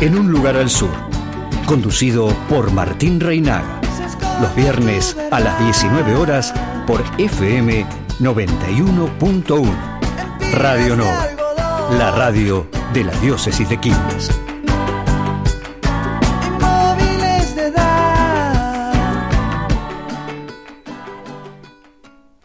En un lugar al sur, conducido por Martín Reinaga. Los viernes a las 19 horas por FM 91.1. Radio Nova, la radio de la diócesis de Quilmes.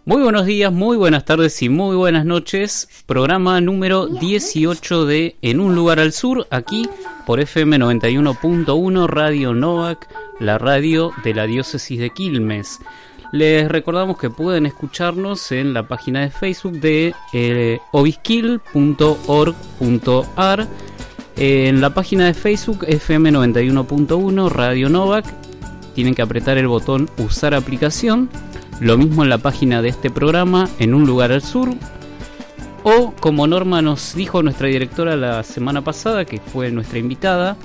Muy buenos días, muy buenas tardes y muy buenas noches. Programa número 18 de En un lugar al sur, aquí por FM 91.1 Radio Novak, la radio de la diócesis de Quilmes. Les recordamos que pueden escucharnos en la página de Facebook de eh, en la página de Facebook FM 91.1 Radio Novak. Tienen que apretar el botón Usar aplicación lo mismo en la página de este programa, en un lugar al sur. O como Norma nos dijo nuestra directora la semana pasada, que fue nuestra invitada,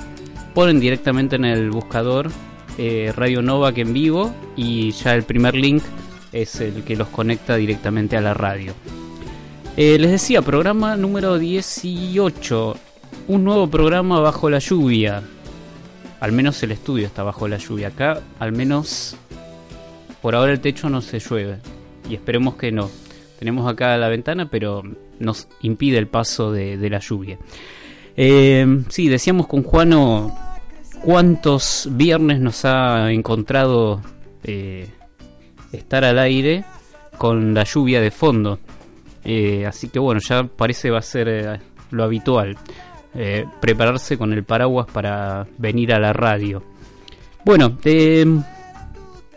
ponen directamente en el buscador eh, Radio Nova que en vivo y ya el primer link es el que los conecta directamente a la radio. Eh, les decía, programa número 18, un nuevo programa bajo la lluvia. Al menos el estudio está bajo la lluvia. Acá al menos por ahora el techo no se llueve y esperemos que no. Tenemos acá la ventana, pero nos impide el paso de, la lluvia. Eh, sí, decíamos con Juano cuántos viernes nos ha encontrado eh, estar al aire con la lluvia de fondo. Eh, así que bueno, ya parece va a ser eh, lo habitual. prepararse con el paraguas para venir a la radio. Bueno,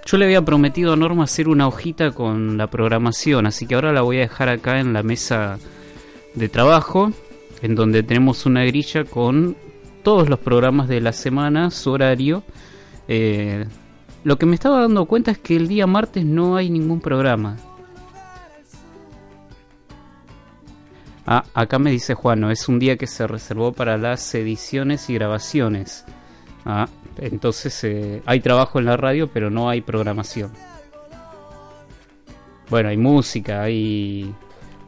yo le había prometido a Norma hacer una hojita con la programación, así que ahora la voy a dejar acá en la mesa de trabajo, en donde tenemos una grilla con todos los programas de la semana, su horario. Eh, lo que me estaba dando cuenta es que el día martes no hay ningún programa. Ah, acá me dice Juan, es un día que se reservó para las ediciones y grabaciones. Ah, entonces eh, hay trabajo en la radio, pero no hay programación. Bueno, hay música, hay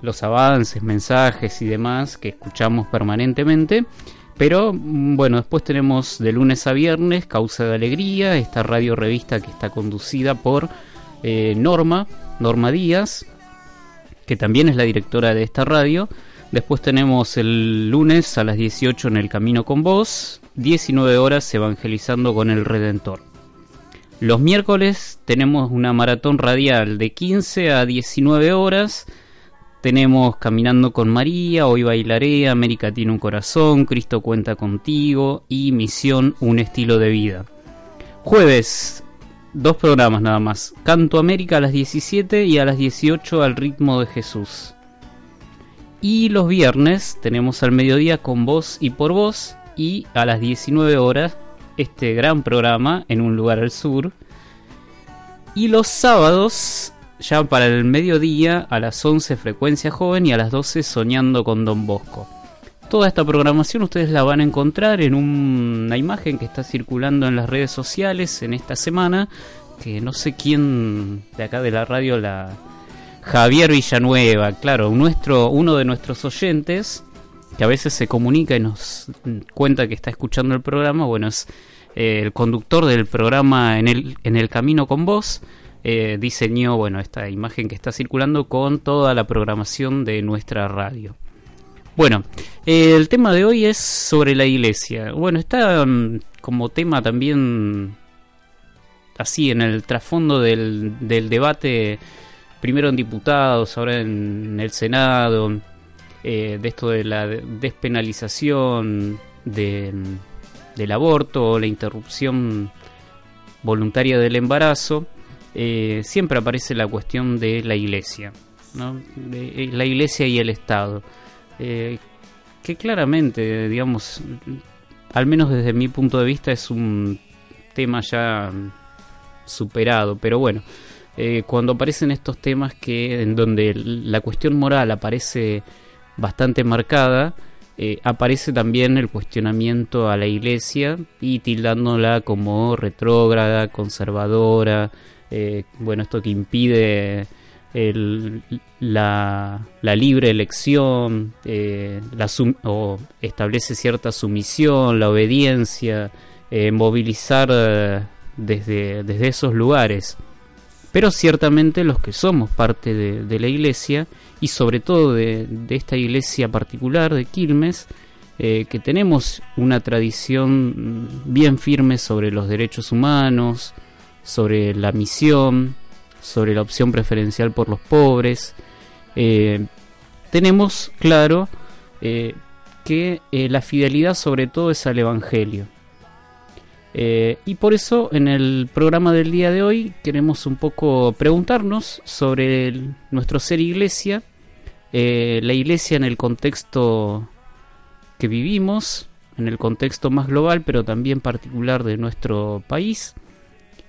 los avances, mensajes y demás que escuchamos permanentemente. Pero mm, bueno, después tenemos de lunes a viernes Causa de Alegría, esta radio revista que está conducida por eh, Norma, Norma Díaz, que también es la directora de esta radio. Después tenemos el lunes a las 18 en El Camino con Vos, 19 horas evangelizando con el Redentor. Los miércoles tenemos una maratón radial de 15 a 19 horas. Tenemos Caminando con María, Hoy Bailaré, América tiene un corazón, Cristo cuenta contigo y Misión, un estilo de vida. Jueves, dos programas nada más. Canto América a las 17 y a las 18 al ritmo de Jesús. Y los viernes tenemos al mediodía con voz y por voz y a las 19 horas este gran programa en un lugar al sur. Y los sábados, ya para el mediodía, a las 11 Frecuencia Joven y a las 12 Soñando con Don Bosco. Toda esta programación ustedes la van a encontrar en una imagen que está circulando en las redes sociales en esta semana, que no sé quién de acá de la radio la... Javier Villanueva, claro, nuestro, uno de nuestros oyentes, que a veces se comunica y nos cuenta que está escuchando el programa, bueno, es eh, el conductor del programa en el, en el camino con vos, eh, diseñó, bueno, esta imagen que está circulando con toda la programación de nuestra radio. Bueno, eh, el tema de hoy es sobre la iglesia. Bueno, está mm, como tema también así en el trasfondo del, del debate, primero en diputados, ahora en el Senado, eh, de esto de la despenalización del aborto o la interrupción voluntaria del embarazo, eh, siempre aparece la cuestión de la iglesia. ¿no? de la iglesia y el Estado. que claramente, digamos, al menos desde mi punto de vista es un tema ya superado, pero bueno, eh, cuando aparecen estos temas que en donde la cuestión moral aparece bastante marcada, eh, aparece también el cuestionamiento a la iglesia y tildándola como retrógrada, conservadora, eh, bueno, esto que impide la, libre elección la o establece cierta sumisión, la obediencia, movilizar desde, desde esos lugares. Pero ciertamente los que somos parte de, la iglesia y sobre todo de, esta iglesia particular de Quilmes, eh, que tenemos una tradición bien firme sobre los derechos humanos, sobre la misión, sobre la opción preferencial por los pobres, eh, tenemos claro eh, que la fidelidad sobre todo es al Evangelio. Eh, y por eso en el programa del día de hoy queremos un poco preguntarnos sobre nuestro ser iglesia, eh, la iglesia en el contexto que vivimos, en el contexto más global pero también particular de nuestro país.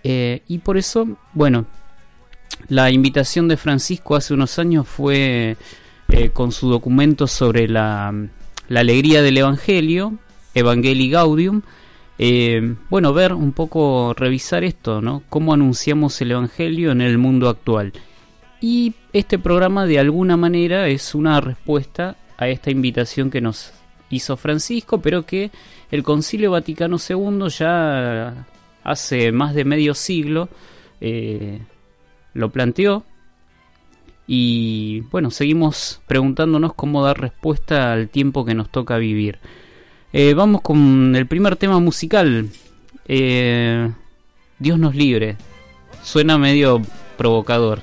Eh, y por eso, bueno, la invitación de Francisco hace unos años fue con su documento sobre la, la alegría del Evangelio, Evangelii Gaudium, eh, bueno, ver un poco, revisar esto, ¿no? Cómo anunciamos el Evangelio en el mundo actual. Y este programa de alguna manera es una respuesta a esta invitación que nos hizo Francisco, pero que el Concilio Vaticano II ya hace más de medio siglo eh, lo planteó. Y bueno, seguimos preguntándonos cómo dar respuesta al tiempo que nos toca vivir. Eh, vamos con el primer tema musical. Eh, Dios nos libre. Suena medio provocador.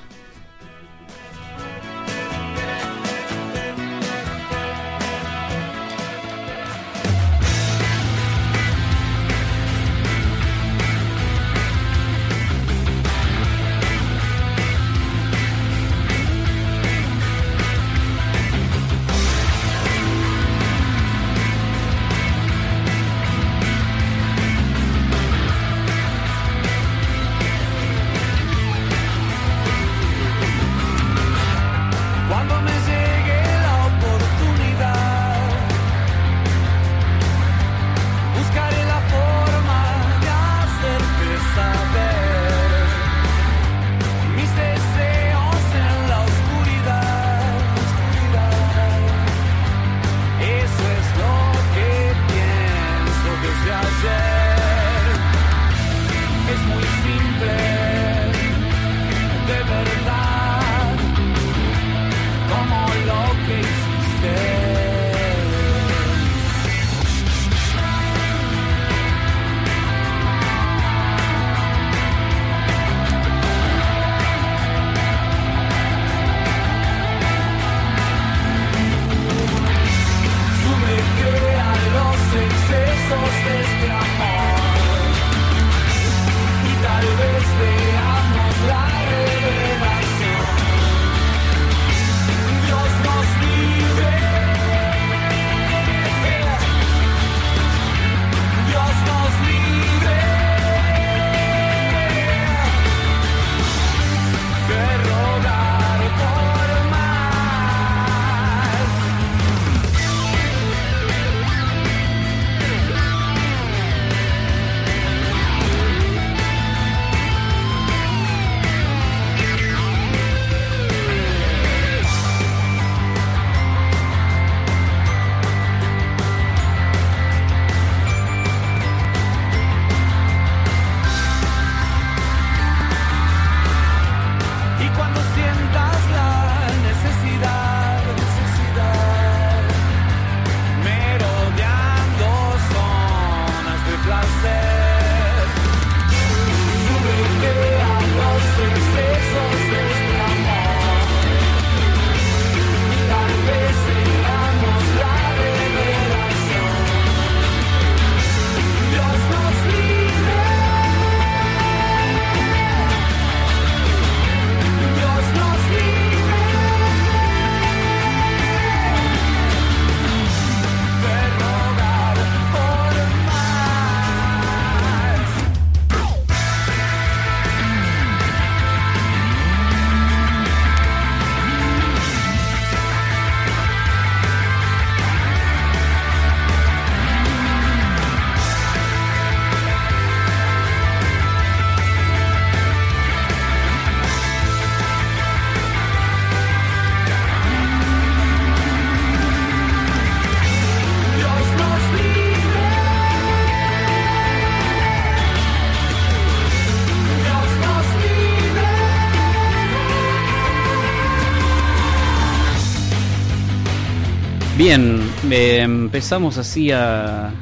Bien, eh, empezamos así a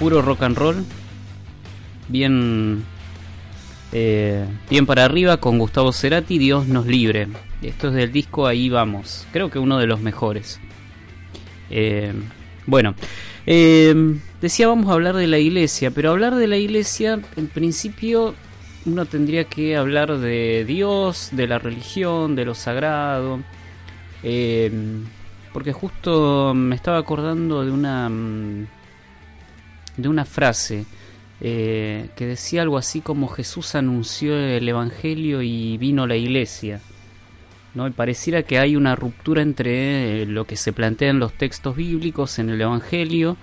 puro rock and roll. Bien, eh, bien para arriba con Gustavo Cerati, Dios nos libre. Esto es del disco Ahí vamos. Creo que uno de los mejores. Eh, bueno, decía vamos a hablar de la iglesia, pero hablar de la iglesia, en principio uno tendría que hablar de Dios, de la religión, de lo sagrado. Porque justo me estaba acordando de una mm, de una frase eh, que decía algo así como Jesús anunció el Evangelio y vino la iglesia. ¿no? Y pareciera que hay una ruptura entre eh, lo que se plantea en los textos bíblicos, en el Evangelio,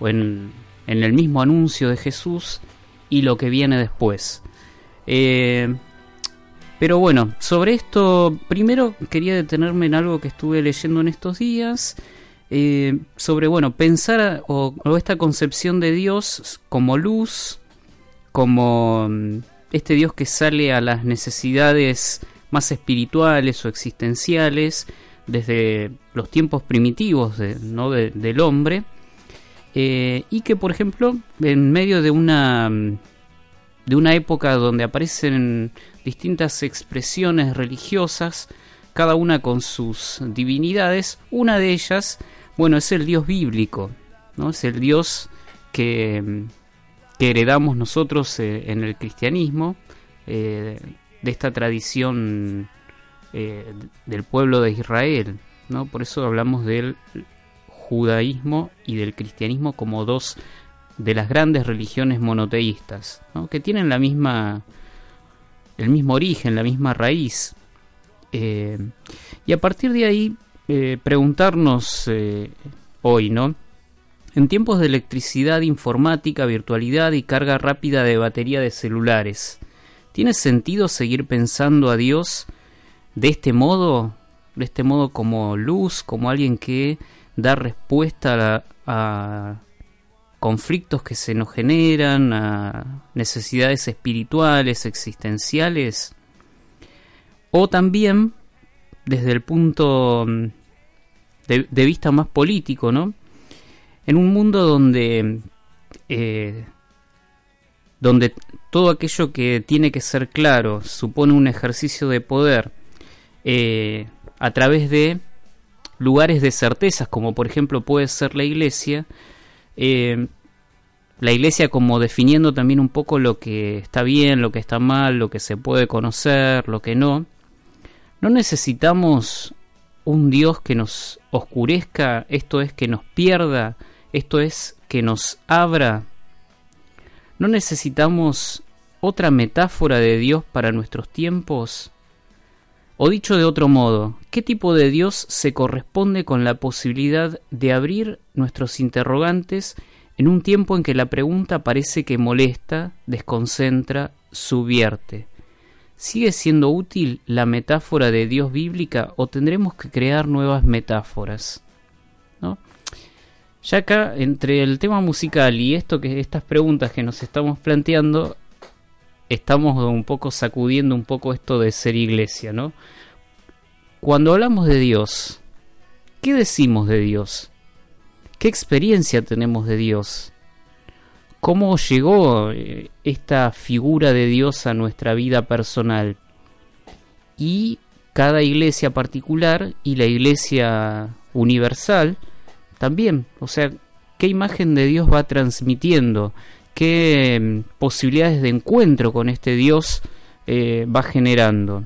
o en, en el mismo anuncio de Jesús, y lo que viene después. Eh, pero bueno, sobre esto, primero quería detenerme en algo que estuve leyendo en estos días, eh, sobre, bueno, pensar o, esta concepción de Dios como luz, como mm, este Dios que sale a las necesidades más espirituales o existenciales desde los tiempos primitivos ¿no? del hombre, eh, y que, por ejemplo, en medio de una mm, de una época donde aparecen distintas expresiones religiosas, cada una con sus divinidades. Una de ellas, bueno, es el Dios bíblico, ¿no? Es el Dios que, que heredamos nosotros eh, en el cristianismo, eh, de esta tradición eh, del pueblo de Israel, ¿no? Por eso hablamos del judaísmo y del cristianismo como dos de las grandes religiones monoteístas, que tienen la misma, el mismo origen, la misma raíz. Eh, y a partir de ahí, eh, preguntarnos eh, hoy, ¿no? En tiempos de electricidad, informática, virtualidad y carga rápida de batería de celulares, ¿tiene sentido seguir pensando a Dios de este modo? De este modo como luz, como alguien que da respuesta a conflictos que se nos generan, a necesidades espirituales, existenciales, o también desde el punto mm, de, vista más político, ¿no? En un mundo donde, eh, donde todo aquello que tiene que ser claro supone un ejercicio de poder eh, a través de lugares de certezas, como por ejemplo puede ser la iglesia, eh, la iglesia como definiendo también un poco lo que está bien, lo que está mal, lo que se puede conocer, lo que no. No necesitamos un Dios que nos oscurezca, esto es que nos pierda, esto es que nos abra. No necesitamos otra metáfora de Dios para nuestros tiempos. O dicho de otro modo, ¿qué tipo de Dios se corresponde con la posibilidad de abrir nuestros interrogantes en un tiempo en que la pregunta parece que molesta, desconcentra, subvierte? ¿Sigue siendo útil la metáfora de Dios bíblica o tendremos que crear nuevas metáforas? Ya acá, entre el tema musical y esto que estas preguntas que nos estamos planteando, estamos un poco sacudiendo un poco esto de ser iglesia, ¿no? Cuando hablamos de Dios, ¿qué decimos de Dios? ¿Qué experiencia tenemos de Dios? ¿Cómo llegó eh, esta figura de Dios a nuestra vida personal? Y cada iglesia particular y la iglesia universal también, o sea, ¿qué imagen de Dios va transmitiendo? Qué mm, posibilidades de encuentro con este Dios eh, va generando.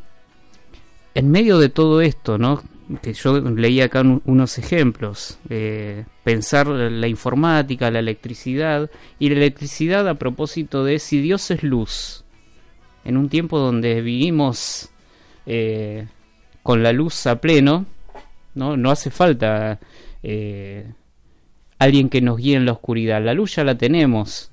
En medio de todo esto, ¿no? que yo leí acá unos ejemplos, eh, pensar la informática, la electricidad, y la electricidad a propósito de si Dios es luz, en un tiempo donde vivimos eh, con la luz a pleno, no, no hace falta alguien que nos guíe en la oscuridad, la luz ya la tenemos,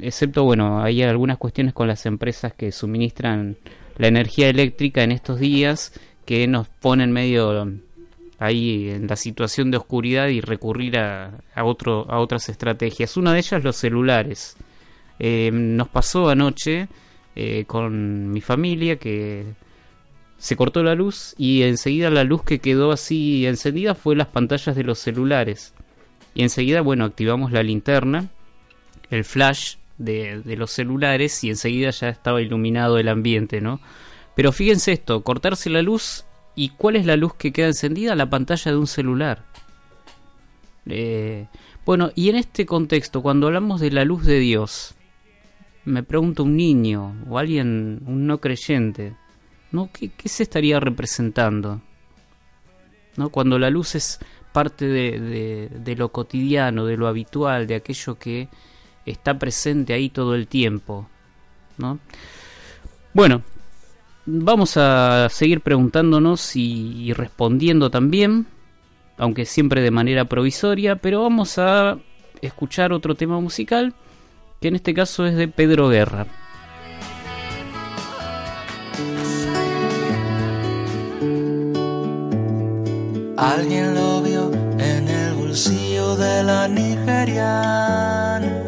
excepto, bueno, hay algunas cuestiones con las empresas que suministran la energía eléctrica en estos días que nos ponen medio ahí en la situación de oscuridad y recurrir a, a, otro, a otras estrategias. Una de ellas los celulares. Eh, nos pasó anoche eh, con mi familia que se cortó la luz y enseguida la luz que quedó así encendida fue las pantallas de los celulares. Y enseguida, bueno, activamos la linterna, el flash de, de los celulares y enseguida ya estaba iluminado el ambiente, ¿no? Pero fíjense esto, cortarse la luz y cuál es la luz que queda encendida, la pantalla de un celular. Eh, bueno, y en este contexto, cuando hablamos de la luz de Dios, me pregunto un niño o alguien, un no creyente, ¿no? ¿Qué, se estaría representando? ¿No? Cuando la luz es parte de, de, lo cotidiano, de lo habitual, de aquello que está presente ahí todo el tiempo. ¿no? Bueno, vamos a seguir preguntándonos y, respondiendo también, aunque siempre de manera provisoria, pero vamos a escuchar otro tema musical, que en este caso es de Pedro Guerra. Alguien lo vio en el bolsillo de la nigeriana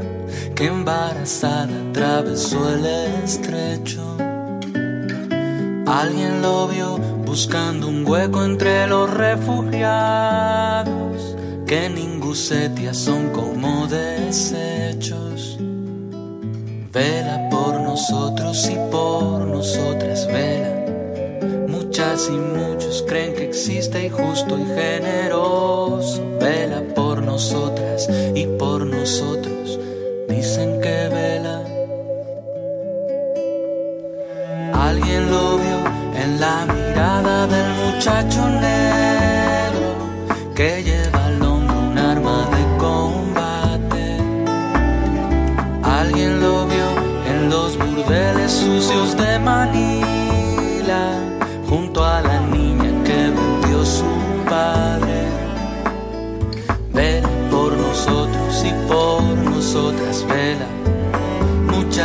que embarazada atravesó el estrecho Alguien lo vio buscando un hueco entre los refugiados, que en Ingusetia son como desechos. Vela por nosotros y por nosotras, vela. Muchas y muchos creen que existe y justo y generoso. Vela por nosotras y por nosotros, dicen que vela. Alguien lo vio en la mirada del muchacho negro que lleva al hombro un arma de combate. Alguien lo vio en los burdeles sucios de Manila,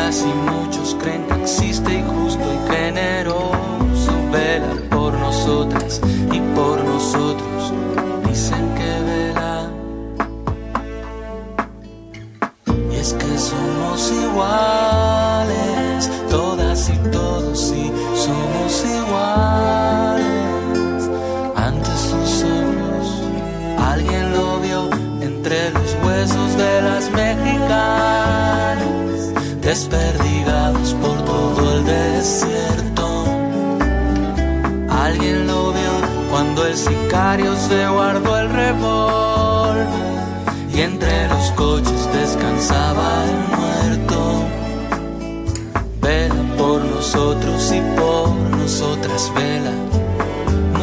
Y muchos creen que existe y justo y generoso vela por nosotras y por nosotros. Dicen que vela. Y es que somos iguales, desperdigados por todo el desierto Alguien lo vio cuando el sicario se guardó el revólver y entre los coches descansaba el muerto. Vela por nosotros y por nosotras, vela.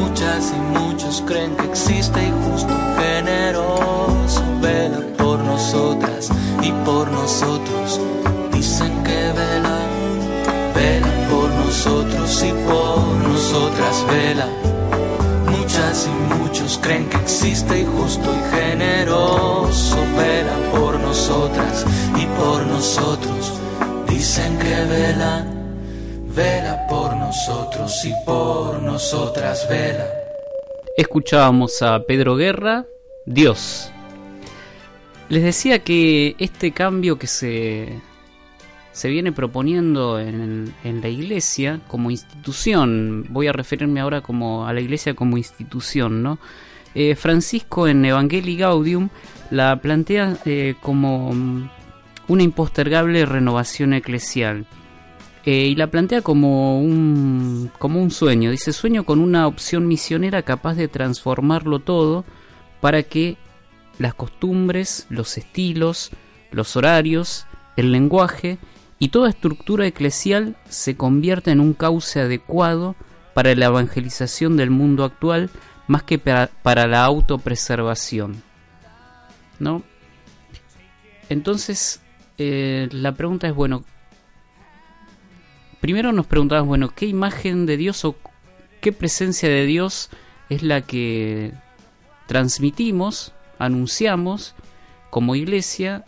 Muchas y muchos creen que existe y justo generoso. Vela por nosotras y por nosotros. Y por nosotras vela. Muchas y muchos creen que existe y justo y generoso vela por nosotras y por nosotros. Dicen que vela, vela por nosotros y por nosotras vela. Escuchábamos a Pedro Guerra, Dios. Les decía que este cambio que se se viene proponiendo en, la iglesia como institución. Voy a referirme ahora como a la iglesia como institución, ¿no? Eh, Francisco en Evangelii Gaudium la plantea eh, como una impostergable renovación eclesial. Eh, y la plantea como un, como un sueño. Dice, sueño con una opción misionera capaz de transformarlo todo para que las costumbres, los estilos, los horarios, el lenguaje y toda estructura eclesial se convierte en un cauce adecuado para la evangelización del mundo actual más que para, la autopreservación. ¿No? Entonces, eh, la pregunta es, bueno, primero nos preguntamos, bueno, ¿qué imagen de Dios o qué presencia de Dios es la que transmitimos, anunciamos como iglesia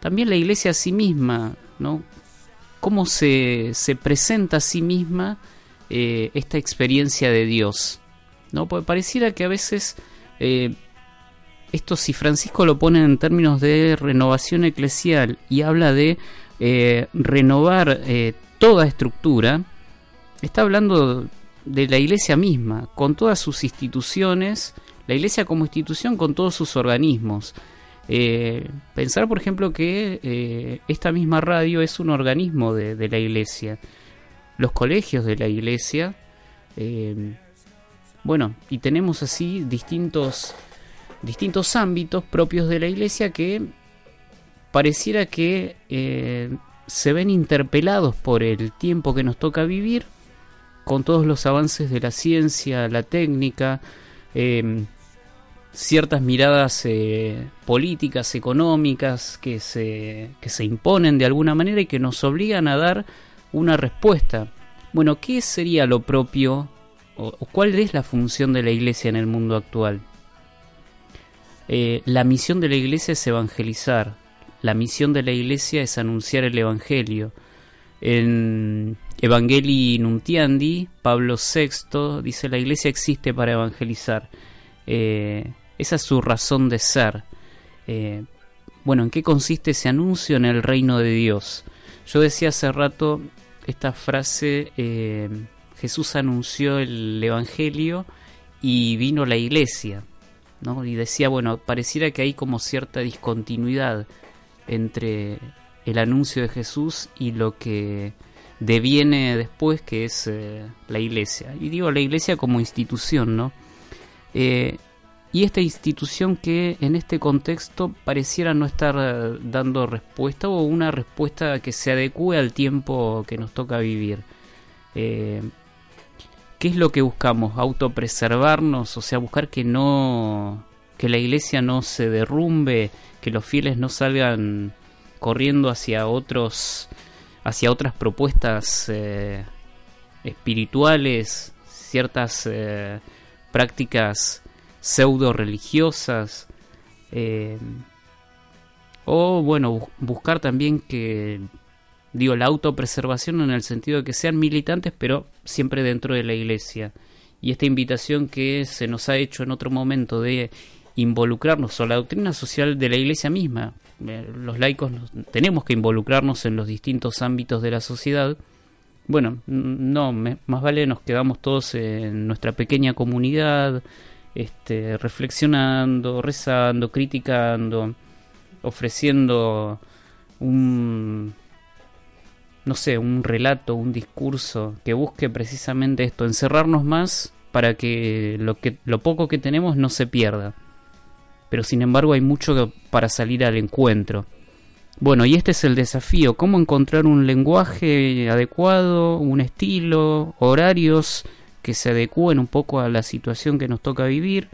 también la iglesia a sí misma, ¿no? ¿Cómo se, se presenta a sí misma eh, esta experiencia de Dios? ¿no? Porque pareciera que a veces eh, esto si Francisco lo pone en términos de renovación eclesial y habla de eh, renovar toda estructura, está hablando de la iglesia misma, con todas sus instituciones, la iglesia como institución con todos sus organismos. Eh, pensar, por ejemplo, que eh, esta misma radio es un organismo de, la iglesia. Los colegios de la iglesia. Eh, bueno, y tenemos así distintos, distintos ámbitos propios de la iglesia que pareciera que se ven interpelados por el tiempo que nos toca vivir, con todos los avances de la ciencia, la técnica, ciertas miradas eh, políticas, económicas que se, que se imponen de alguna manera y que nos obligan a dar una respuesta. Bueno, ¿qué sería lo propio o, cuál es la función de la iglesia en el mundo actual? Eh, la misión de la iglesia es evangelizar, la misión de la iglesia es anunciar el evangelio. En Evangelii Nuntiandi, Pablo VI dice la iglesia existe para evangelizar. Eh, esa es su razón de ser. Eh, bueno, ¿en qué consiste ese anuncio en el reino de Dios? Yo decía hace rato esta frase, eh, Jesús anunció el Evangelio y vino la iglesia, ¿no? Y decía, bueno, pareciera que hay como cierta discontinuidad entre el anuncio de Jesús y lo que deviene después, que es eh, la iglesia. Y digo la iglesia como institución, ¿no? Y esta institución que en este contexto pareciera no estar eh, dando respuesta o una respuesta que se adecue al tiempo que nos toca vivir. Eh, ¿Qué es lo que buscamos? Autopreservarnos, o sea, buscar que no que la iglesia no se derrumbe, que los fieles no salgan corriendo hacia otros hacia otras propuestas eh, espirituales, ciertas prácticas pseudo religiosas eh, o bueno buscar también que digo la autopreservación en el sentido de que sean militantes pero siempre dentro de la iglesia. Y esta invitación que se nos ha hecho en otro momento de involucrarnos o la doctrina social de la iglesia misma eh, los laicos tenemos que involucrarnos en los distintos ámbitos de la sociedad. Bueno, no, más vale nos quedamos todos en nuestra pequeña comunidad, este, reflexionando, rezando, criticando, ofreciendo un, no sé, un relato, un discurso que busque precisamente esto, encerrarnos más para que lo, que, lo poco que tenemos no se pierda. Pero sin embargo hay mucho para salir al encuentro. Bueno, y este es el desafío, cómo encontrar un lenguaje adecuado, un estilo, horarios que se adecúen un poco a la situación que nos toca vivir.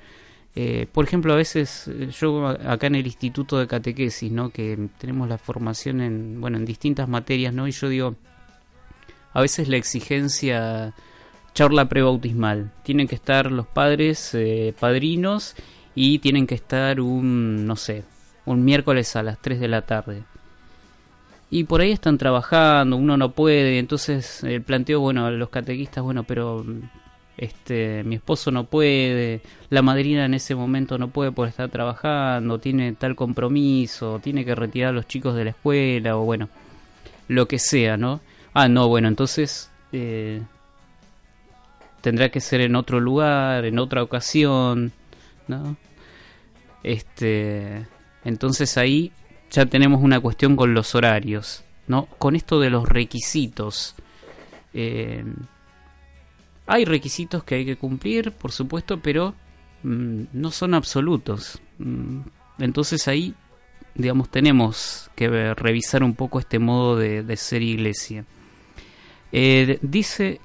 Eh, por ejemplo, a veces eh, yo acá en el Instituto de Catequesis, ¿no? que tenemos la formación en, bueno, en distintas materias, ¿no? y yo digo, a veces la exigencia charla prebautismal, tienen que estar los padres eh, padrinos y tienen que estar un, no sé, un miércoles a las 3 de la tarde. Y por ahí están trabajando, uno no puede, entonces el planteo, bueno, los catequistas, bueno, pero este mi esposo no puede, la madrina en ese momento no puede por estar trabajando, tiene tal compromiso, tiene que retirar a los chicos de la escuela o bueno, lo que sea, ¿no? Ah, no, bueno, entonces eh, tendrá que ser en otro lugar, en otra ocasión, ¿no? Este, entonces ahí ya tenemos una cuestión con los horarios, ¿no? Con esto de los requisitos. Eh, hay requisitos que hay que cumplir, por supuesto, pero mm, no son absolutos. Mm, entonces ahí, digamos, tenemos que revisar un poco este modo de, ser iglesia. Eh, dice,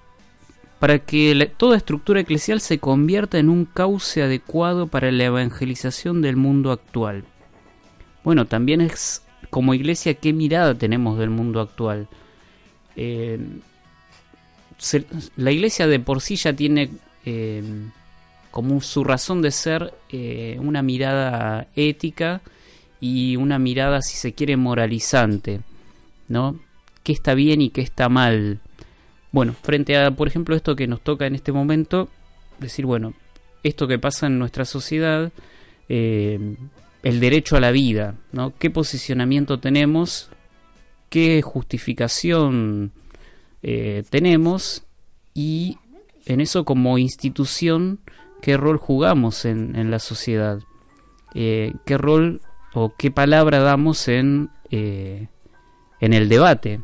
para que toda estructura eclesial se convierta en un cauce adecuado para la evangelización del mundo actual. Bueno, también es como iglesia qué mirada tenemos del mundo actual. Eh, la iglesia de por sí ya tiene eh, como su razón de ser eh, una mirada ética y una mirada, si se quiere, moralizante, ¿no? ¿Qué está bien y qué está mal? Bueno, frente a, por ejemplo, esto que nos toca en este momento, decir, bueno, esto que pasa en nuestra sociedad, el derecho a la vida, ¿no? ¿Qué posicionamiento tenemos? ¿Qué justificación eh, tenemos y en eso como institución, qué rol jugamos en, la sociedad, eh, qué rol o qué palabra damos en, eh, en el debate.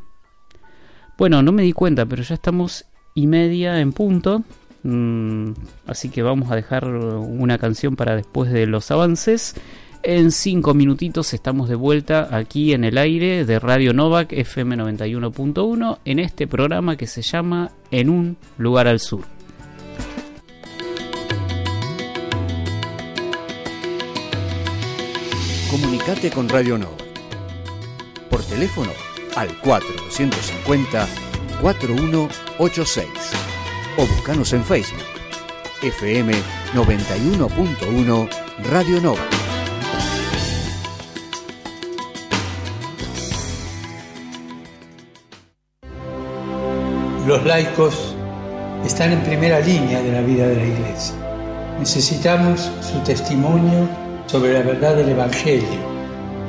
Bueno, no me di cuenta, pero ya estamos y media en punto. Mm, así que vamos a dejar una canción para después de los avances. En cinco minutitos estamos de vuelta aquí en el aire de Radio Novak FM 91.1 en este programa que se llama En un lugar al sur. Comunicate con Radio Novak por teléfono al 4250 4186 o buscanos en Facebook FM 91.1 Radio Novak. Los laicos están en primera línea de la vida de la Iglesia. Necesitamos su testimonio sobre la verdad del Evangelio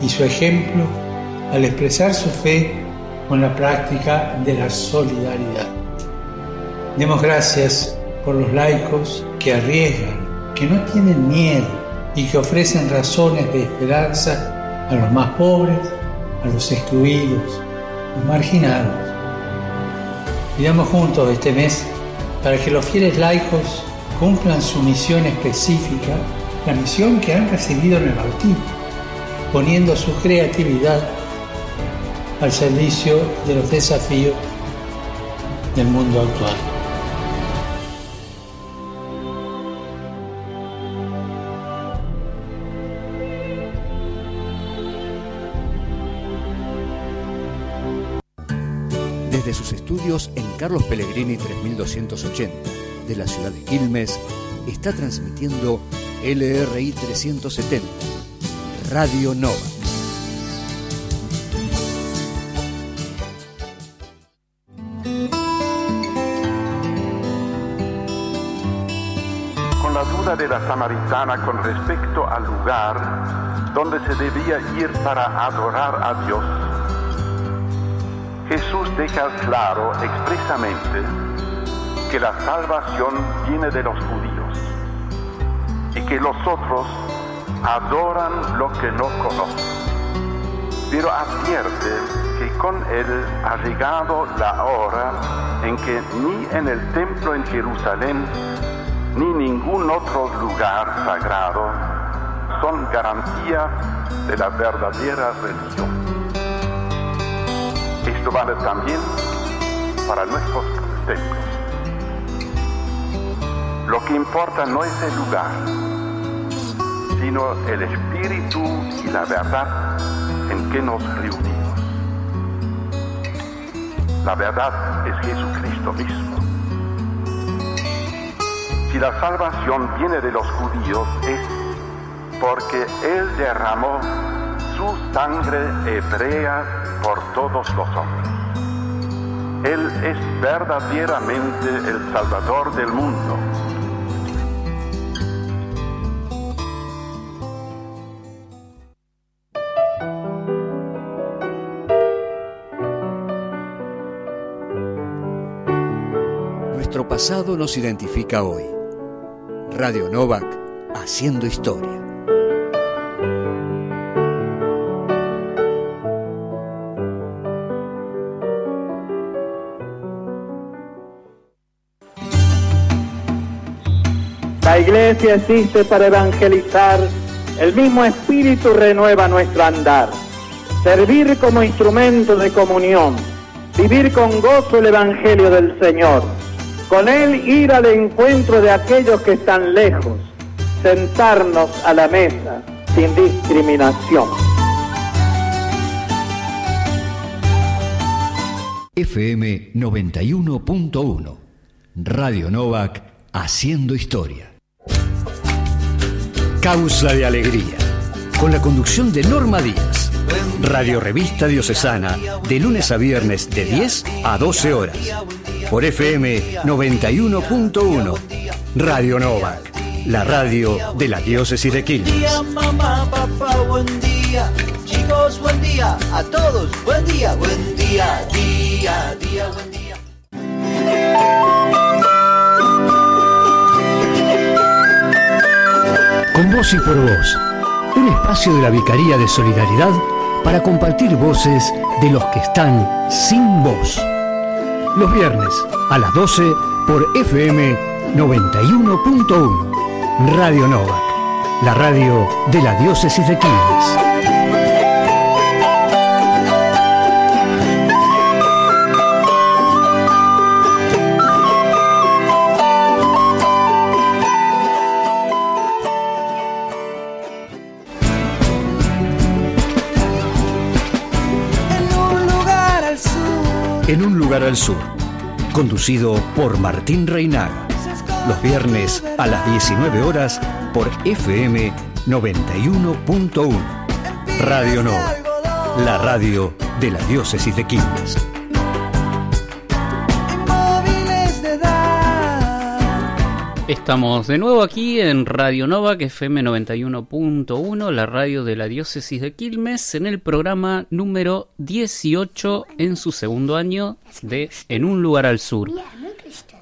y su ejemplo al expresar su fe con la práctica de la solidaridad. Demos gracias por los laicos que arriesgan, que no tienen miedo y que ofrecen razones de esperanza a los más pobres, a los excluidos, los marginados Pidamos juntos este mes para que los fieles laicos cumplan su misión específica, la misión que han recibido en el bautismo, poniendo su creatividad al servicio de los desafíos del mundo actual. de sus estudios en Carlos Pellegrini 3280 de la ciudad de Quilmes, está transmitiendo LRI 370, Radio Nova. Con la duda de la samaritana con respecto al lugar donde se debía ir para adorar a Dios, Jesús deja claro expresamente que la salvación viene de los judíos y que los otros adoran lo que no conocen. Pero advierte que con él ha llegado la hora en que ni en el templo en Jerusalén ni ningún otro lugar sagrado son garantía de la verdadera religión. Esto vale también para nuestros templos. Lo que importa no es el lugar, sino el espíritu y la verdad en que nos reunimos. La verdad es Jesucristo mismo. Si la salvación viene de los judíos es porque Él derramó su sangre hebrea por todos los hombres. Él es verdaderamente el Salvador del mundo. Nuestro pasado nos identifica hoy. Radio Novak, haciendo historia. La iglesia existe para evangelizar, el mismo espíritu renueva nuestro andar. Servir como instrumento de comunión, vivir con gozo el evangelio del Señor, con él ir al encuentro de aquellos que están lejos, sentarnos a la mesa sin discriminación. FM 91.1 Radio Novak Haciendo Historia. Causa de Alegría, con la conducción de Norma Díaz. Radio Revista Diocesana, de lunes a viernes de 10 a 12 horas. Por FM 91.1. Radio Novak, la radio de la diócesis de Quilmes. mamá, papá, buen día. Chicos, buen día. A todos, buen día, buen día, día, día, buen día. Con vos y por vos. Un espacio de la Vicaría de Solidaridad para compartir voces de los que están sin voz. Los viernes a las 12 por FM 91.1. Radio Nova, la radio de la diócesis de Quilmes. En un lugar al sur, conducido por Martín Reinaga. Los viernes a las 19 horas por FM 91.1. Radio Nova, la radio de la diócesis de Quilmes. Estamos de nuevo aquí en Radio Nova, que FM 91.1, la radio de la diócesis de Quilmes, en el programa número 18 en su segundo año de En un lugar al sur.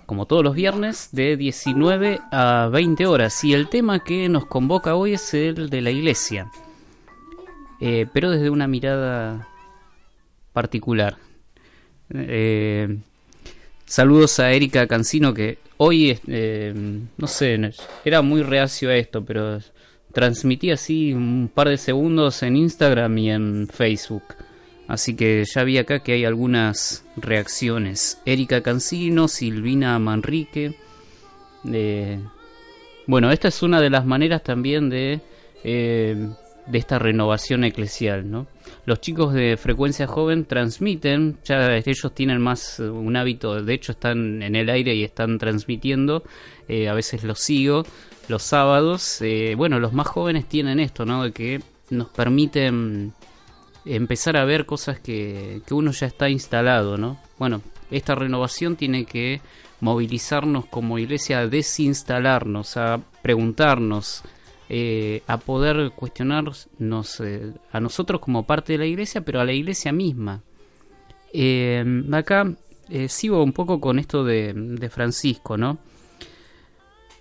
Como todos los viernes, de 19 a 20 horas. Y el tema que nos convoca hoy es el de la iglesia, eh, pero desde una mirada particular. Eh, saludos a Erika Cancino que hoy, eh, no sé, era muy reacio a esto, pero transmití así un par de segundos en Instagram y en Facebook. Así que ya vi acá que hay algunas reacciones. Erika Cancino, Silvina Manrique. Eh, bueno, esta es una de las maneras también de, eh, de esta renovación eclesial, ¿no? Los chicos de frecuencia joven transmiten, ya ellos tienen más eh, un hábito, de hecho están en el aire y están transmitiendo, eh, a veces los sigo los sábados. Eh, bueno, los más jóvenes tienen esto, ¿no? De que nos permiten empezar a ver cosas que, que uno ya está instalado, ¿no? Bueno, esta renovación tiene que movilizarnos como iglesia a desinstalarnos, a preguntarnos, eh, a poder cuestionarnos eh, a nosotros como parte de la iglesia, pero a la iglesia misma. Eh, acá sigo un poco con esto de, de, Francisco, ¿no?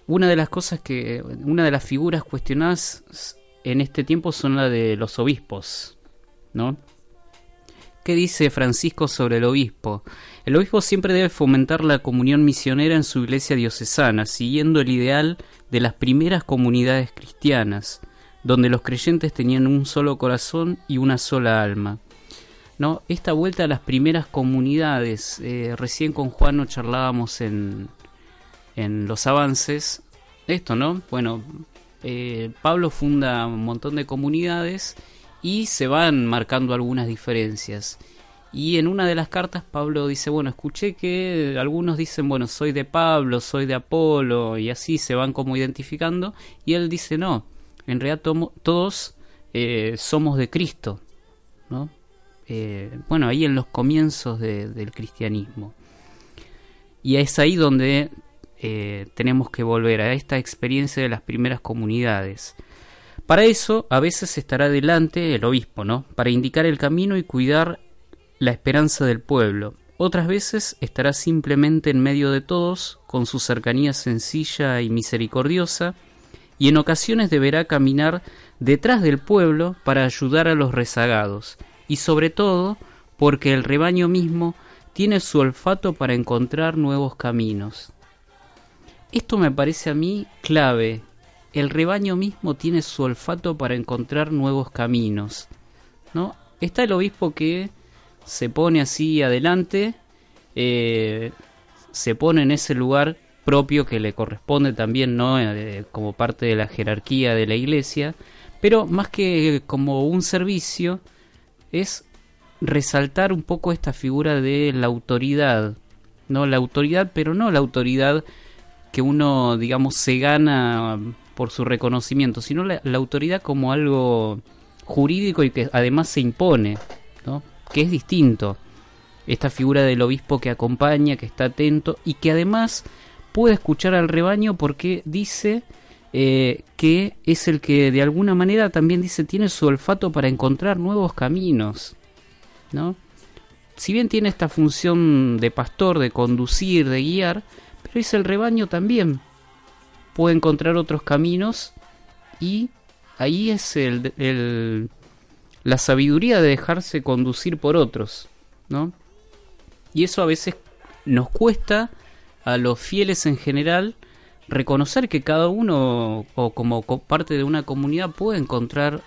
Una de las cosas que, una de las figuras cuestionadas en este tiempo son la de los obispos, ¿no? ¿Qué dice Francisco sobre el obispo? El obispo siempre debe fomentar la comunión misionera en su iglesia diocesana, siguiendo el ideal de las primeras comunidades cristianas, donde los creyentes tenían un solo corazón y una sola alma. ¿No? Esta vuelta a las primeras comunidades, eh, recién con Juan nos charlábamos en, en los avances, esto, ¿no? Bueno, eh, Pablo funda un montón de comunidades y se van marcando algunas diferencias. Y en una de las cartas Pablo dice, bueno, escuché que algunos dicen, bueno, soy de Pablo, soy de Apolo, y así se van como identificando, y él dice, no, en realidad todos eh, somos de Cristo, ¿no? Eh, bueno, ahí en los comienzos del cristianismo. Y es ahí donde eh, tenemos que volver a esta experiencia de las primeras comunidades. Para eso, a veces estará delante el obispo, ¿no? Para indicar el camino y cuidar la esperanza del pueblo. Otras veces estará simplemente en medio de todos, con su cercanía sencilla y misericordiosa, y en ocasiones deberá caminar detrás del pueblo para ayudar a los rezagados, y sobre todo porque el rebaño mismo tiene su olfato para encontrar nuevos caminos. Esto me parece a mí clave. El rebaño mismo tiene su olfato para encontrar nuevos caminos. ¿no? Está el obispo que se pone así adelante, eh, se pone en ese lugar propio que le corresponde también, ¿no? Eh, como parte de la jerarquía de la iglesia, pero más que como un servicio, es resaltar un poco esta figura de la autoridad, ¿no? La autoridad, pero no la autoridad que uno, digamos, se gana por su reconocimiento, sino la, autoridad como algo jurídico y que además se impone, ¿no? que es distinto. Esta figura del obispo que acompaña, que está atento y que además puede escuchar al rebaño porque dice eh, que es el que de alguna manera también dice tiene su olfato para encontrar nuevos caminos. ¿no? Si bien tiene esta función de pastor, de conducir, de guiar, pero es el rebaño también. Puede encontrar otros caminos y ahí es el, la sabiduría de dejarse conducir por otros, ¿no? Y eso a veces nos cuesta a los fieles en general reconocer que cada uno o como parte de una comunidad puede encontrar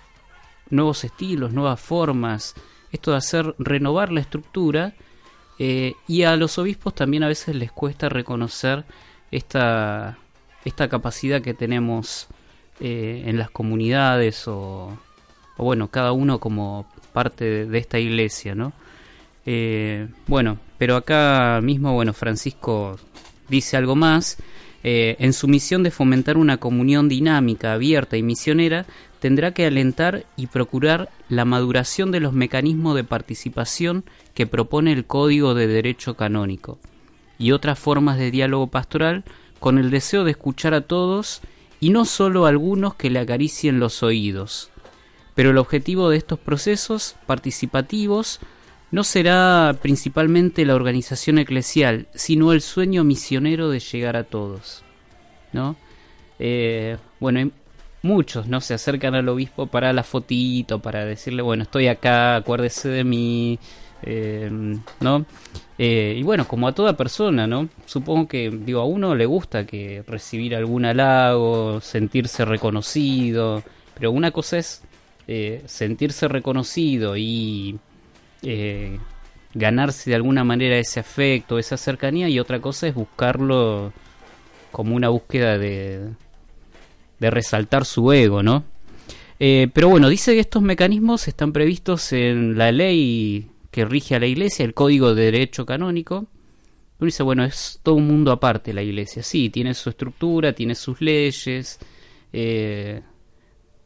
nuevos estilos, nuevas formas, esto de hacer renovar la estructura eh, y a los obispos también a veces les cuesta reconocer esta, esta capacidad que tenemos eh, en las comunidades o, bueno, cada uno como parte de, esta iglesia, ¿no? Eh, bueno, pero acá mismo, bueno, Francisco dice algo más. en su misión de fomentar una comunión dinámica, abierta y misionera, tendrá que alentar y procurar la maduración de los mecanismos de participación que propone el Código de Derecho Canónico y otras formas de diálogo pastoral con el deseo de escuchar a todos y no solo a algunos que le acaricien los oídos. Pero el objetivo de estos procesos participativos no será principalmente la organización eclesial, sino el sueño misionero de llegar a todos. ¿no? Eh, bueno, muchos no se acercan al obispo para la fotito, para decirle, bueno, estoy acá, acuérdese de mí, eh, ¿no? Eh, y bueno, como a toda persona, ¿no? Supongo que, digo, a uno le gusta que recibir algún halago, sentirse reconocido, pero una cosa es eh, sentirse reconocido y ganarse de alguna manera ese afecto, esa cercanía, y otra cosa es buscarlo como una búsqueda de, de resaltar su ego, ¿no? Pero bueno, dice que estos mecanismos están previstos en la ley que rige a la iglesia, el Código de Derecho Canónico. Uno dice, bueno, es todo un mundo aparte la iglesia. Sí, tiene su estructura, tiene sus leyes, eh,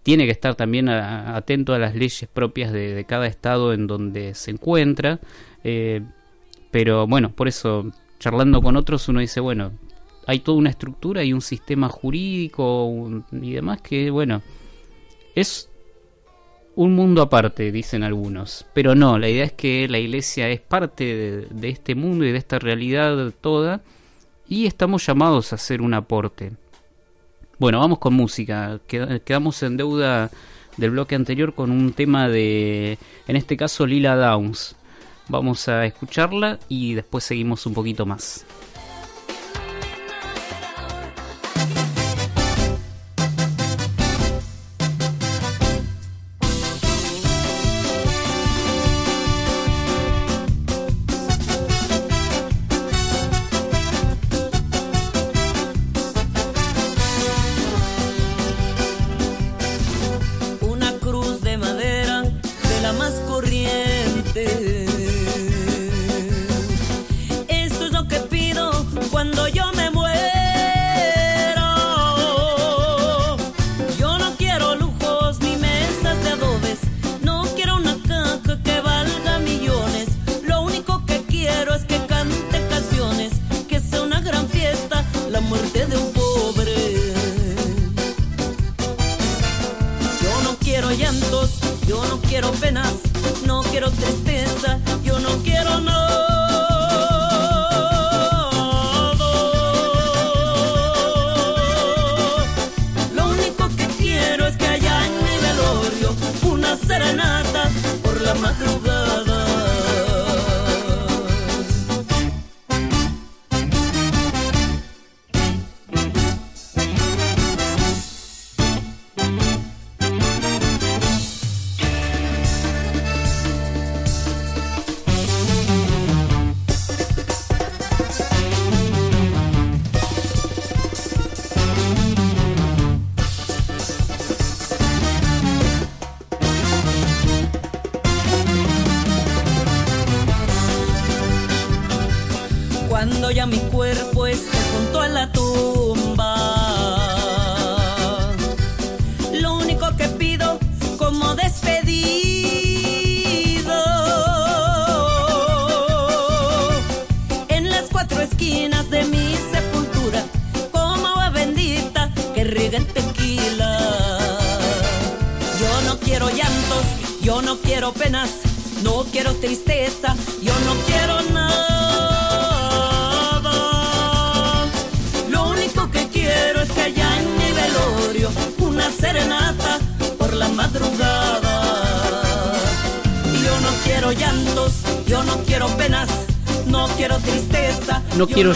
tiene que estar también atento a las leyes propias de, cada estado en donde se encuentra. Eh, pero bueno, por eso, charlando con otros, uno dice, bueno, hay toda una estructura y un sistema jurídico y demás que, bueno, es un mundo aparte, dicen algunos. Pero no, la idea es que la iglesia es parte de, este mundo y de esta realidad toda y estamos llamados a hacer un aporte. Bueno, vamos con música. Quedamos en deuda del bloque anterior con un tema de, en este caso, Lila Downs. Vamos a escucharla y después seguimos un poquito más.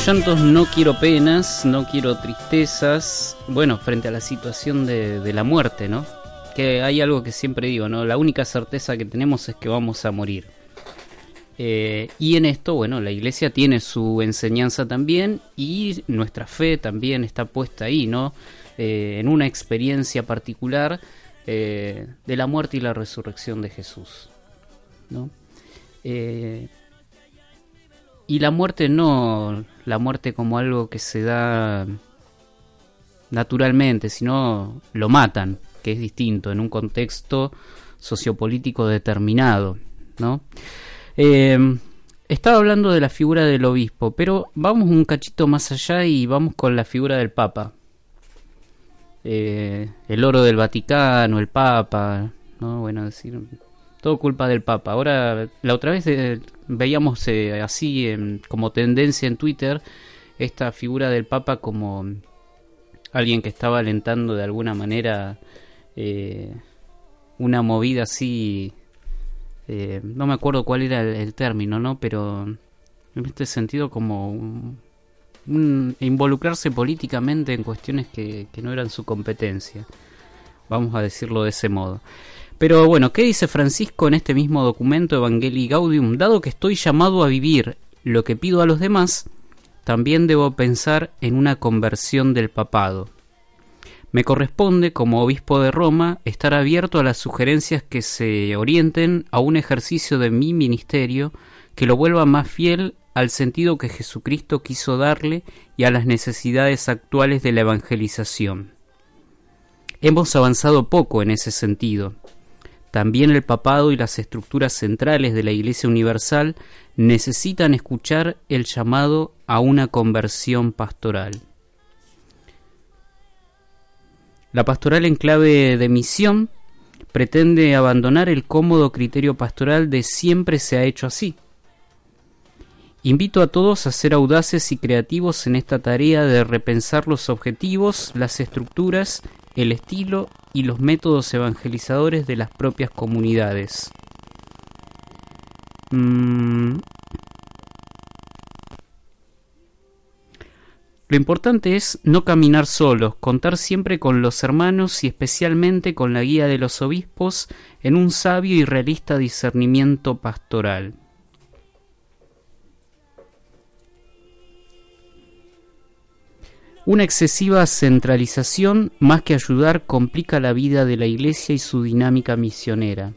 Llantos, no quiero penas, no quiero tristezas. Bueno, frente a la situación de, la muerte, ¿no? Que hay algo que siempre digo, ¿no? La única certeza que tenemos es que vamos a morir. Eh, y en esto, bueno, la iglesia tiene su enseñanza también y nuestra fe también está puesta ahí, ¿no? Eh, en una experiencia particular eh, de la muerte y la resurrección de Jesús, ¿no? Y la muerte no, la muerte como algo que se da naturalmente, sino lo matan, que es distinto, en un contexto sociopolítico determinado, ¿no? Eh, estaba hablando de la figura del obispo, pero vamos un cachito más allá y vamos con la figura del Papa. Eh, el oro del Vaticano, el Papa, ¿no? Bueno, decir, todo culpa del Papa. Ahora, la otra vez eh, veíamos eh, así como tendencia en Twitter esta figura del Papa como alguien que estaba alentando de alguna manera una movida así eh, no me acuerdo cuál era el, término, ¿no? Pero en este sentido como involucrarse políticamente en cuestiones que, no eran su competencia. Vamos a decirlo de ese modo. Pero bueno, ¿qué dice Francisco en este mismo documento Evangelii Gaudium? Dado que estoy llamado a vivir lo que pido a los demás, también debo pensar en una conversión del papado. Me corresponde, como obispo de Roma, estar abierto a las sugerencias que se orienten a un ejercicio de mi ministerio que lo vuelva más fiel al sentido que Jesucristo quiso darle y a las necesidades actuales de la evangelización. Hemos avanzado poco en ese sentido. También el papado y las estructuras centrales de la Iglesia Universal necesitan escuchar el llamado a una conversión pastoral. La pastoral en clave de misión pretende abandonar el cómodo criterio pastoral de siempre se ha hecho así. Invito a todos a ser audaces y creativos en esta tarea de repensar los objetivos, las estructuras, el estilo y los métodos evangelizadores de las propias comunidades. Mm, Lo importante es no caminar solos, contar siempre con los hermanos y especialmente con la guía de los obispos en un sabio y realista discernimiento pastoral. Una excesiva centralización, más que ayudar, complica la vida de la Iglesia y su dinámica misionera.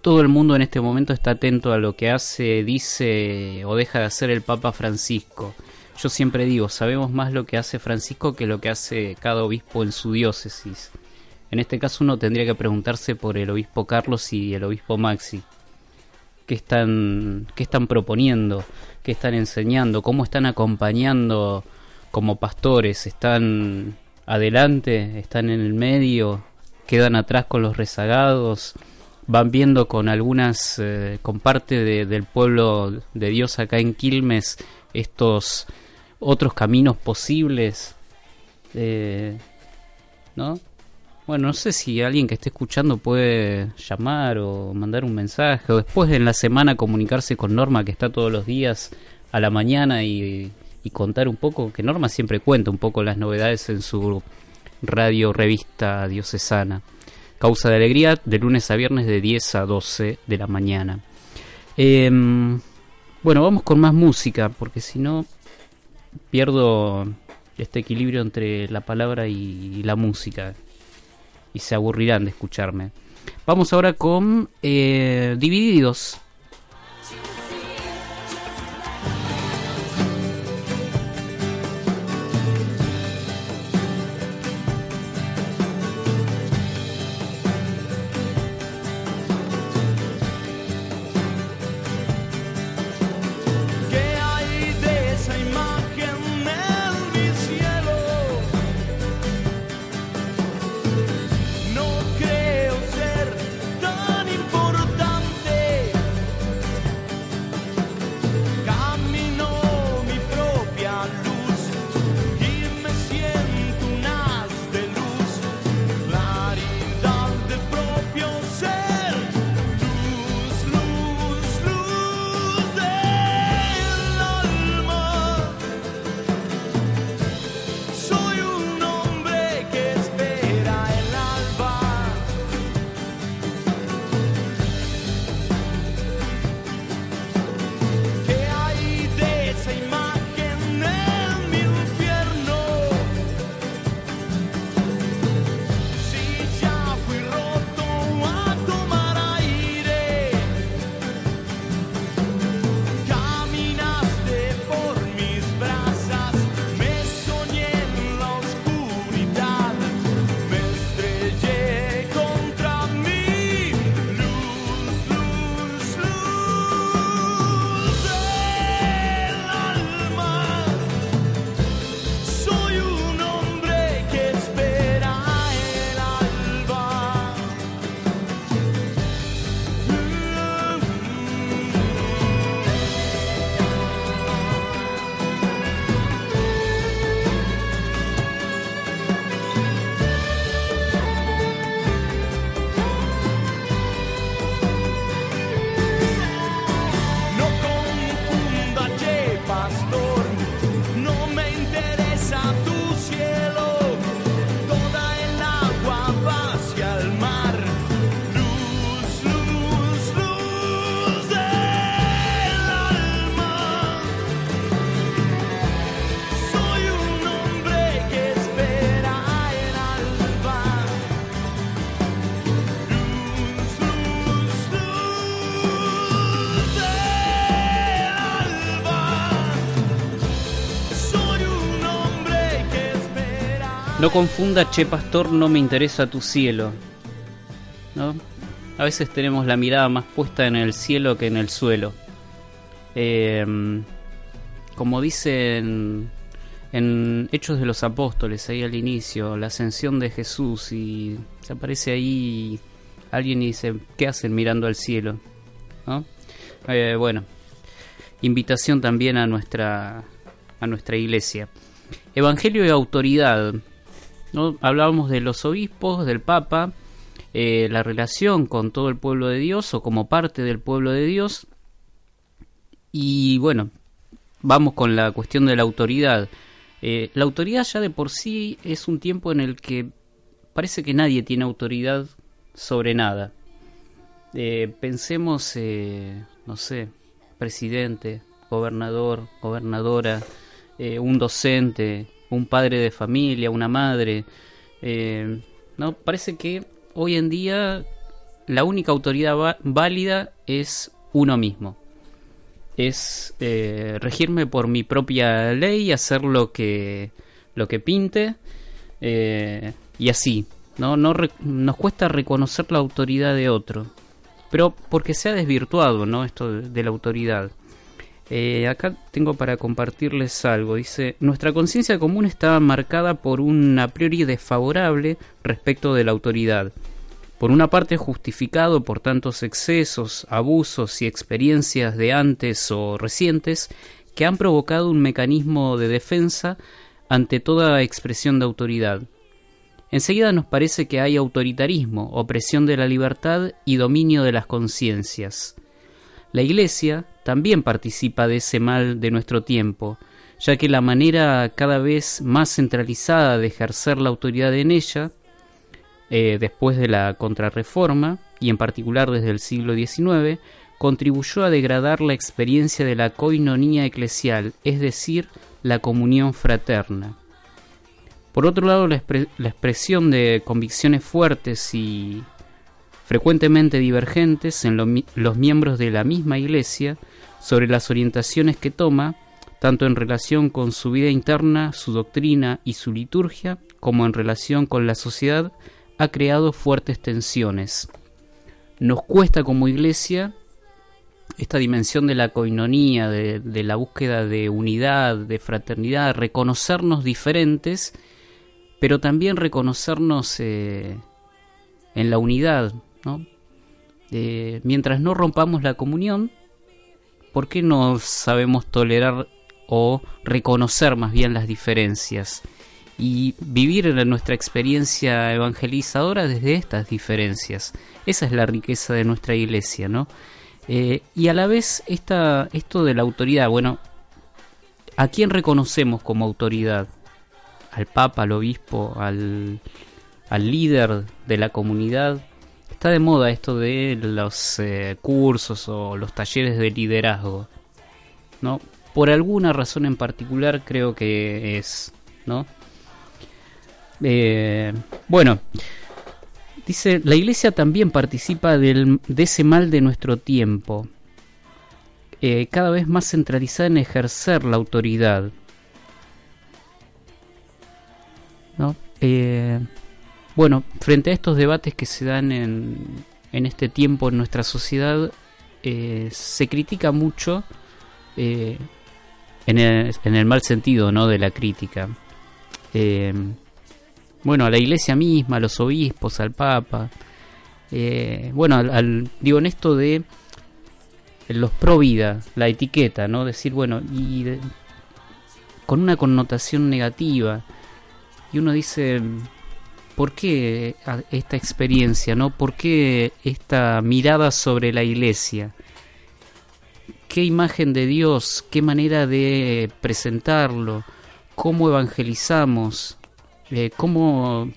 Todo el mundo en este momento está atento a lo que hace, dice o deja de hacer el Papa Francisco yo siempre digo, sabemos más lo que hace Francisco que lo que hace cada obispo en su diócesis. En este caso uno tendría que preguntarse por el obispo Carlos y el obispo Maxi. ¿Qué están, qué están proponiendo? ¿Qué están enseñando? ¿Cómo están acompañando como pastores? ¿Están adelante? ¿Están en el medio? ¿Quedan atrás con los rezagados? van viendo con algunas, eh, con parte del pueblo de Dios acá en Quilmes, estos otros caminos posibles. Eh, ¿No? Bueno, no sé si alguien que esté escuchando puede llamar o mandar un mensaje o después en la semana comunicarse con Norma que está todos los días a la mañana y, y contar un poco, que Norma siempre cuenta un poco las novedades en su radio revista diocesana. Causa de Alegría de lunes a viernes de 10 a 12 de la mañana. Em, bueno, vamos con más música porque si no pierdo este equilibrio entre la palabra y la música y se aburrirán de escucharme. Vamos ahora con eh, Divididos No confunda, che pastor, no me interesa tu cielo. ¿No? A veces tenemos la mirada más puesta en el cielo que en el suelo. Eh, como dicen en Hechos de los Apóstoles, ahí al inicio, la ascensión de Jesús y se aparece ahí alguien y dice, ¿qué hacen mirando al cielo? ¿No? Eh, bueno, invitación también a nuestra, a nuestra iglesia. Evangelio y autoridad. Hablábamos de los obispos, del Papa, eh, la relación con todo el pueblo de Dios o como parte del pueblo de Dios. Y bueno, vamos con la cuestión de la autoridad. Eh, la autoridad ya de por sí es un tiempo en el que parece que nadie tiene autoridad sobre nada. Eh, pensemos, no sé, presidente, gobernador, gobernadora, un docente, un padre de familia, una madre. no parece que hoy en día la única autoridad válida es uno mismo. Es eh, regirme por mi propia ley, hacer lo que, lo que pinte eh, y así. ¿no? No nos cuesta reconocer la autoridad de otro, pero porque se ha desvirtuado ¿no? esto de, la autoridad. Eh, acá tengo para compartirles algo. Dice, nuestra conciencia común está marcada por un a priori desfavorable respecto de la autoridad por una parte justificado por tantos excesos, abusos y experiencias de antes o recientes que han provocado un mecanismo de defensa ante toda expresión de autoridad. Enseguida nos parece que hay autoritarismo, opresión de la libertad y dominio de las conciencias. La Iglesia también participa de ese mal de nuestro tiempo, ya que la manera cada vez más centralizada de ejercer la autoridad en ella eh, después de la contrarreforma, y en particular desde el siglo XIX, contribuyó a degradar la experiencia de la coinonía eclesial, es decir, la comunión fraterna. Por otro lado, la, expresión de convicciones fuertes y frecuentemente divergentes en los miembros de la misma Iglesia sobre las orientaciones que toma, tanto en relación con su vida interna, su doctrina y su liturgia, como en relación con la sociedad, ha creado fuertes tensiones. Nos cuesta como iglesia esta dimensión de la coinonía, de, la búsqueda de unidad, de fraternidad, reconocernos diferentes, pero también reconocernos eh, en la unidad. ¿No? Eh, mientras no rompamos la comunión, ¿por qué no sabemos tolerar o reconocer más bien las diferencias? y vivir nuestra experiencia evangelizadora desde estas diferencias. Esa es la riqueza de nuestra iglesia, ¿no? Eh, y a la vez esta, esto de la autoridad, bueno, ¿a quién reconocemos como autoridad? ¿Al Papa, al Obispo, al, al líder de la comunidad? Está de moda esto de los eh, cursos o los talleres de liderazgo, ¿no? Por alguna razón en particular creo que es, ¿no? Eh, bueno, dice, la iglesia también participa del, de ese mal de nuestro tiempo, eh, cada vez más centralizada en ejercer la autoridad. ¿No? Eh, bueno, frente a estos debates que se dan en, en este tiempo en nuestra sociedad, se critica mucho en el, en, el, mal sentido ¿no? de la crítica bueno, a la iglesia misma, a los obispos, al papa. Eh, bueno, al, digo en esto de los pro vida, la etiqueta, ¿no? Decir, bueno, y con una connotación negativa. Y uno dice, ¿por qué esta experiencia, no? ¿Por qué esta mirada sobre la iglesia? ¿Qué imagen de Dios? ¿Qué manera de presentarlo? ¿Cómo evangelizamos? Eh, cómo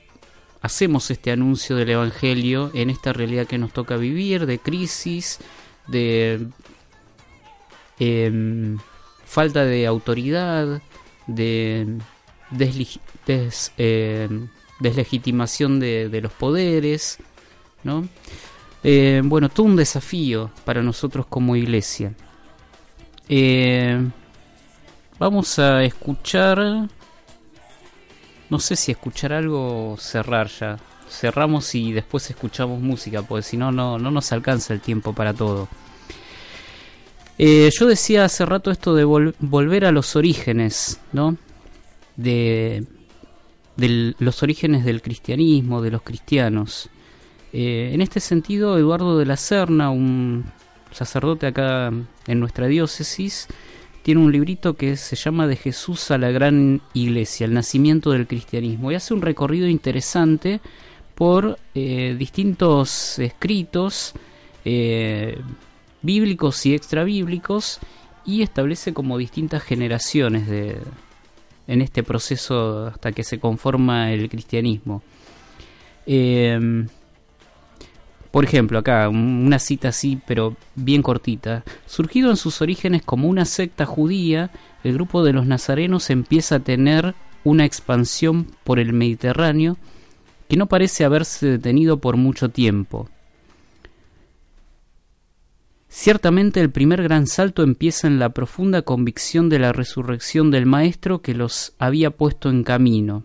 hacemos este anuncio del Evangelio en esta realidad que nos toca vivir, de crisis, de em, falta de autoridad, de em, deslegitimación de, los poderes, ¿no? Eh, bueno, todo un desafío para nosotros como iglesia. Eh, vamos a escuchar no sé si escuchar algo o cerrar ya. Cerramos y después escuchamos música, porque si no, no nos alcanza el tiempo para todo. Eh, yo decía hace rato esto de volver a los orígenes, ¿no? De, los orígenes del cristianismo, de los cristianos. Eh, en este sentido, Eduardo de la Serna, un sacerdote acá en nuestra diócesis, tiene un librito que se llama De Jesús a la Gran Iglesia, el nacimiento del cristianismo, y hace un recorrido interesante por eh, distintos escritos, bíblicos y extrabíblicos y establece como distintas generaciones de, en este proceso hasta que se conforma el cristianismo. Em, por ejemplo, acá una cita así, pero bien cortita. Surgido en sus orígenes como una secta judía, el grupo de los nazarenos empieza a tener una expansión por el Mediterráneo que no parece haberse detenido por mucho tiempo. Ciertamente el primer gran salto empieza en la profunda convicción de la resurrección del Maestro que los había puesto en camino.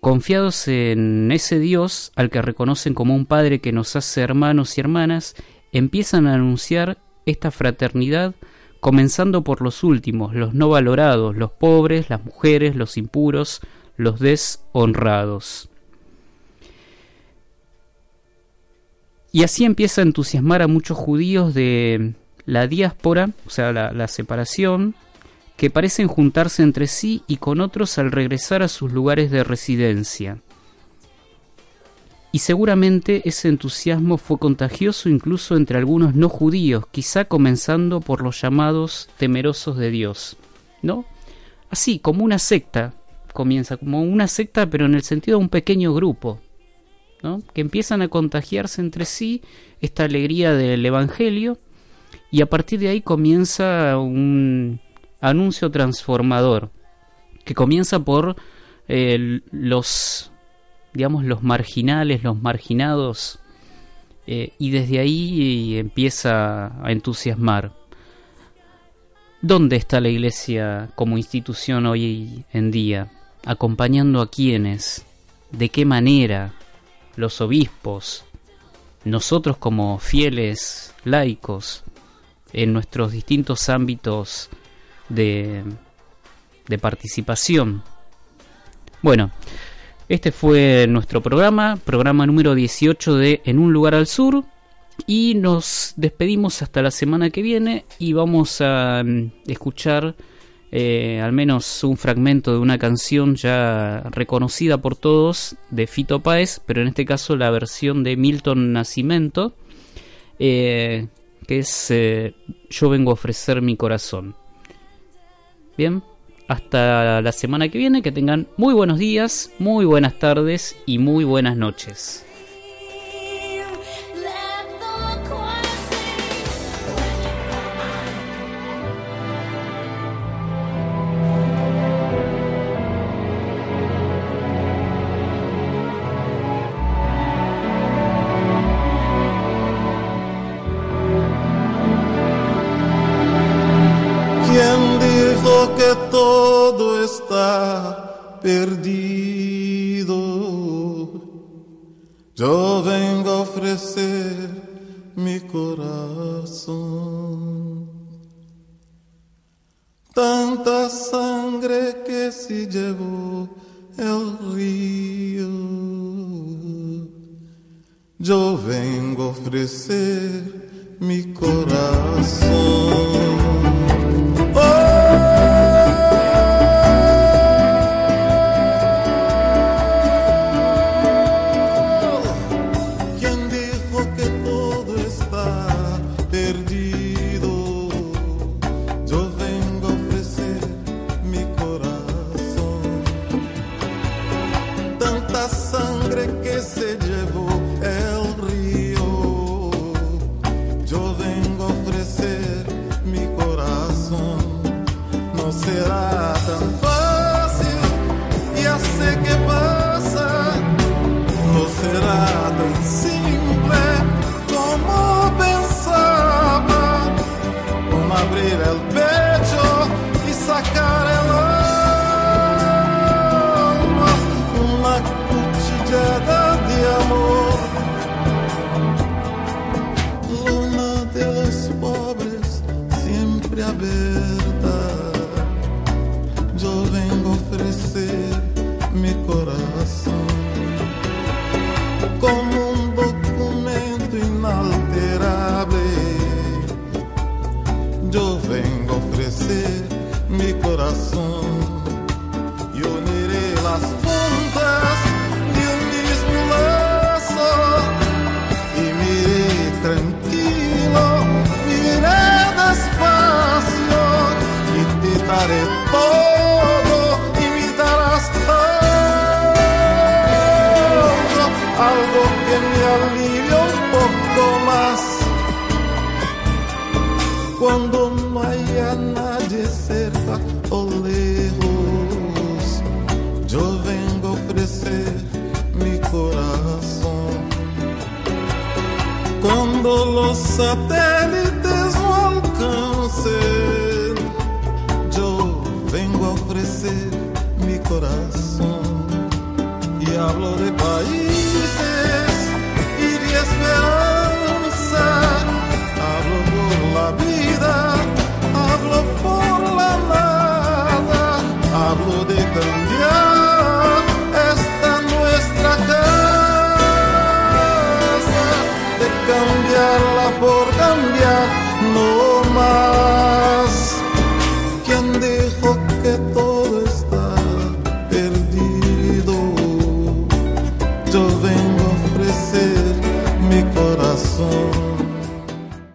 Confiados en ese Dios, al que reconocen como un Padre que nos hace hermanos y hermanas, empiezan a anunciar esta fraternidad comenzando por los últimos, los no valorados, los pobres, las mujeres, los impuros, los deshonrados. Y así empieza a entusiasmar a muchos judíos de la diáspora, o sea, la, separación, que parecen juntarse entre sí y con otros al regresar a sus lugares de residencia. Y seguramente ese entusiasmo fue contagioso incluso entre algunos no judíos, quizá comenzando por los llamados temerosos de Dios. ¿No? Así, como una secta, comienza como una secta, pero en el sentido de un pequeño grupo, que empiezan a contagiarse entre sí esta alegría del Evangelio y a partir de ahí comienza un anuncio transformador que comienza por eh, los digamos los marginales los marginados eh, y desde ahí empieza a entusiasmar ¿Dónde está la iglesia como institución hoy en día? ¿Acompañando a quiénes? ¿De qué manera? Los obispos, nosotros como fieles laicos en nuestros distintos ámbitos de, de participación. Bueno, este fue nuestro programa, programa número 18 de En un lugar al sur. Y nos despedimos hasta la semana que viene y vamos a mm, escuchar eh, al menos un fragmento de una canción ya reconocida por todos de Fito Páez, pero en este caso la versión de Milton Nascimento, eh, que es eh, Yo vengo a ofrecer mi corazón. Bien, hasta la semana que viene, que tengan muy buenos días, muy buenas tardes y muy buenas noches.